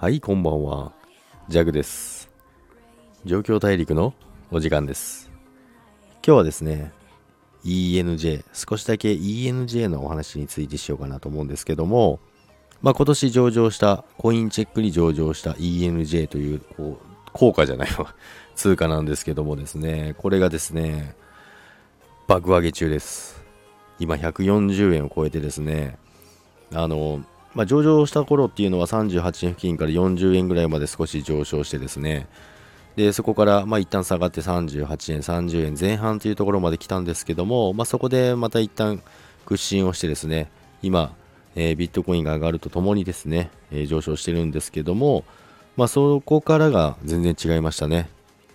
はい、こんばんは。ジャグです。状況大陸のお時間です。今日はですね、ENJ、少しだけ ENJ のお話についてしようかなと思うんですけども、まあ、今年上場した、コインチェックに上場した ENJ という、こう、効果じゃないわ、通貨なんですけどもですね、これがですね、爆上げ中です。今140円を超えてですね、あの、まあ、上場した頃っていうのは38円付近から40円ぐらいまで少し上昇してですね、でそこからまあ一旦下がって38円、30円前半というところまで来たんですけども、まあ、そこでまた一旦屈伸をしてですね、今、えー、ビットコインが上がるとともにですね、えー、上昇してるんですけども、まあ、そこからが全然違いましたね。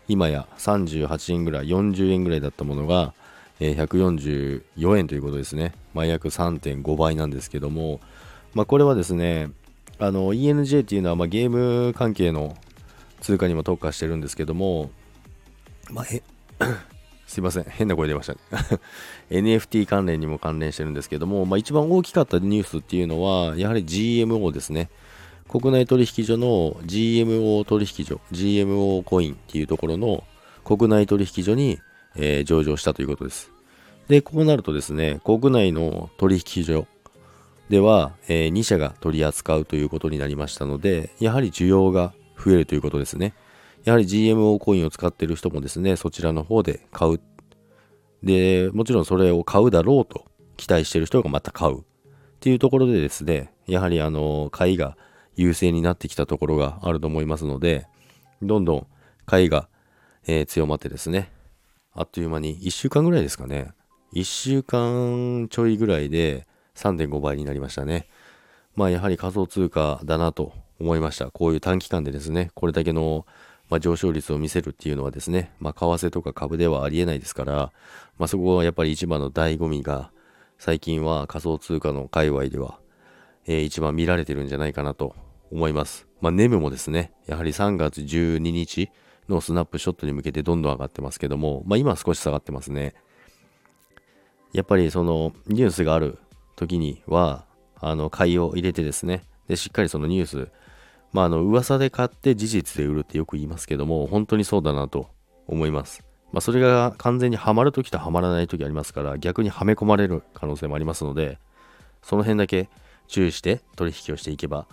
今や38円ぐらい、40円ぐらいだったものが、えー、144円ということですね。まあ、約3.5倍なんですけども、まあ、これはですね、あの ENJ っていうのはまゲーム関係の通貨にも特化してるんですけども、まあ、すいません、変な声出ましたね NFT 関連にも関連してるんですけども、まあ、一番大きかったニュースっていうのは、やはり GMO ですね。国内取引所の GMO 取引所、GMO コインっていうところの国内取引所に、えー、上場したということです。で、こうなるとですね、国内の取引所では、えー、2社が取り扱うということになりましたので、やはり需要が増えるということですね。やはり GMO コインを使っている人もですね、そちらの方で買う。で、もちろんそれを買うだろうと期待している人がまた買う。っていうところでですね、やはりあの、買いが優勢になってきたところがあると思いますので、どんどん買いが、えー、強まってですね、あっという間に1週間ぐらいですかね、1週間ちょいぐらいで、3.5倍になりましたね。まあやはり仮想通貨だなと思いました。こういう短期間でですね、これだけの、まあ、上昇率を見せるっていうのはですね、まあ為替とか株ではありえないですから、まあそこはやっぱり一番の醍醐味が、最近は仮想通貨の界隈では、えー、一番見られてるんじゃないかなと思います。まあネムもですね、やはり3月12日のスナップショットに向けてどんどん上がってますけども、まあ今少し下がってますね。やっぱりそのニュースがある時には、あの、買いを入れてですね、で、しっかりそのニュース、まあ、あの、噂で買って事実で売るってよく言いますけども、本当にそうだなと思います。まあ、それが完全にはまるときとはまらないときありますから、逆にはめ込まれる可能性もありますので、その辺だけ注意して取引をしていけば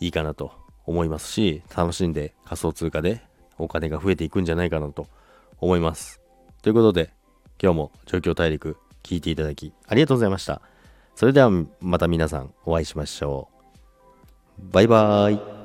いいかなと思いますし、楽しんで仮想通貨でお金が増えていくんじゃないかなと思います。ということで、今日も状況大陸聞いていただきありがとうございました。それではまた皆さんお会いしましょう。バイバーイ。